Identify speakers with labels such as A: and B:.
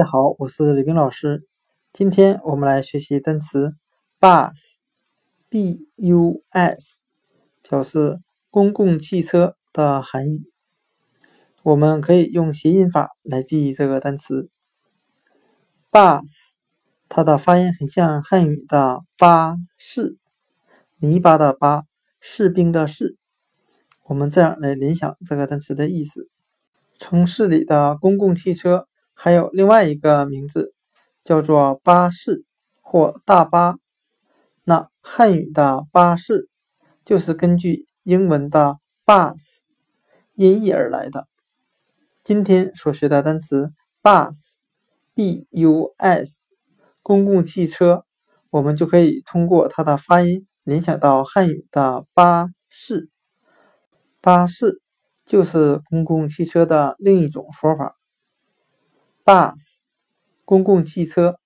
A: 大家好，我是李冰老师。今天我们来学习单词 bus，b-u-s，表示公共汽车的含义。我们可以用谐音法来记忆这个单词 bus，它的发音很像汉语的巴士，泥巴的巴，士兵的士。我们这样来联想这个单词的意思：城市里的公共汽车。还有另外一个名字叫做巴士或大巴。那汉语的巴士就是根据英文的 bus 音译而来的。今天所学的单词 bus，b-u-s，公共汽车，我们就可以通过它的发音联想到汉语的巴士。巴士就是公共汽车的另一种说法。bus，公共汽车。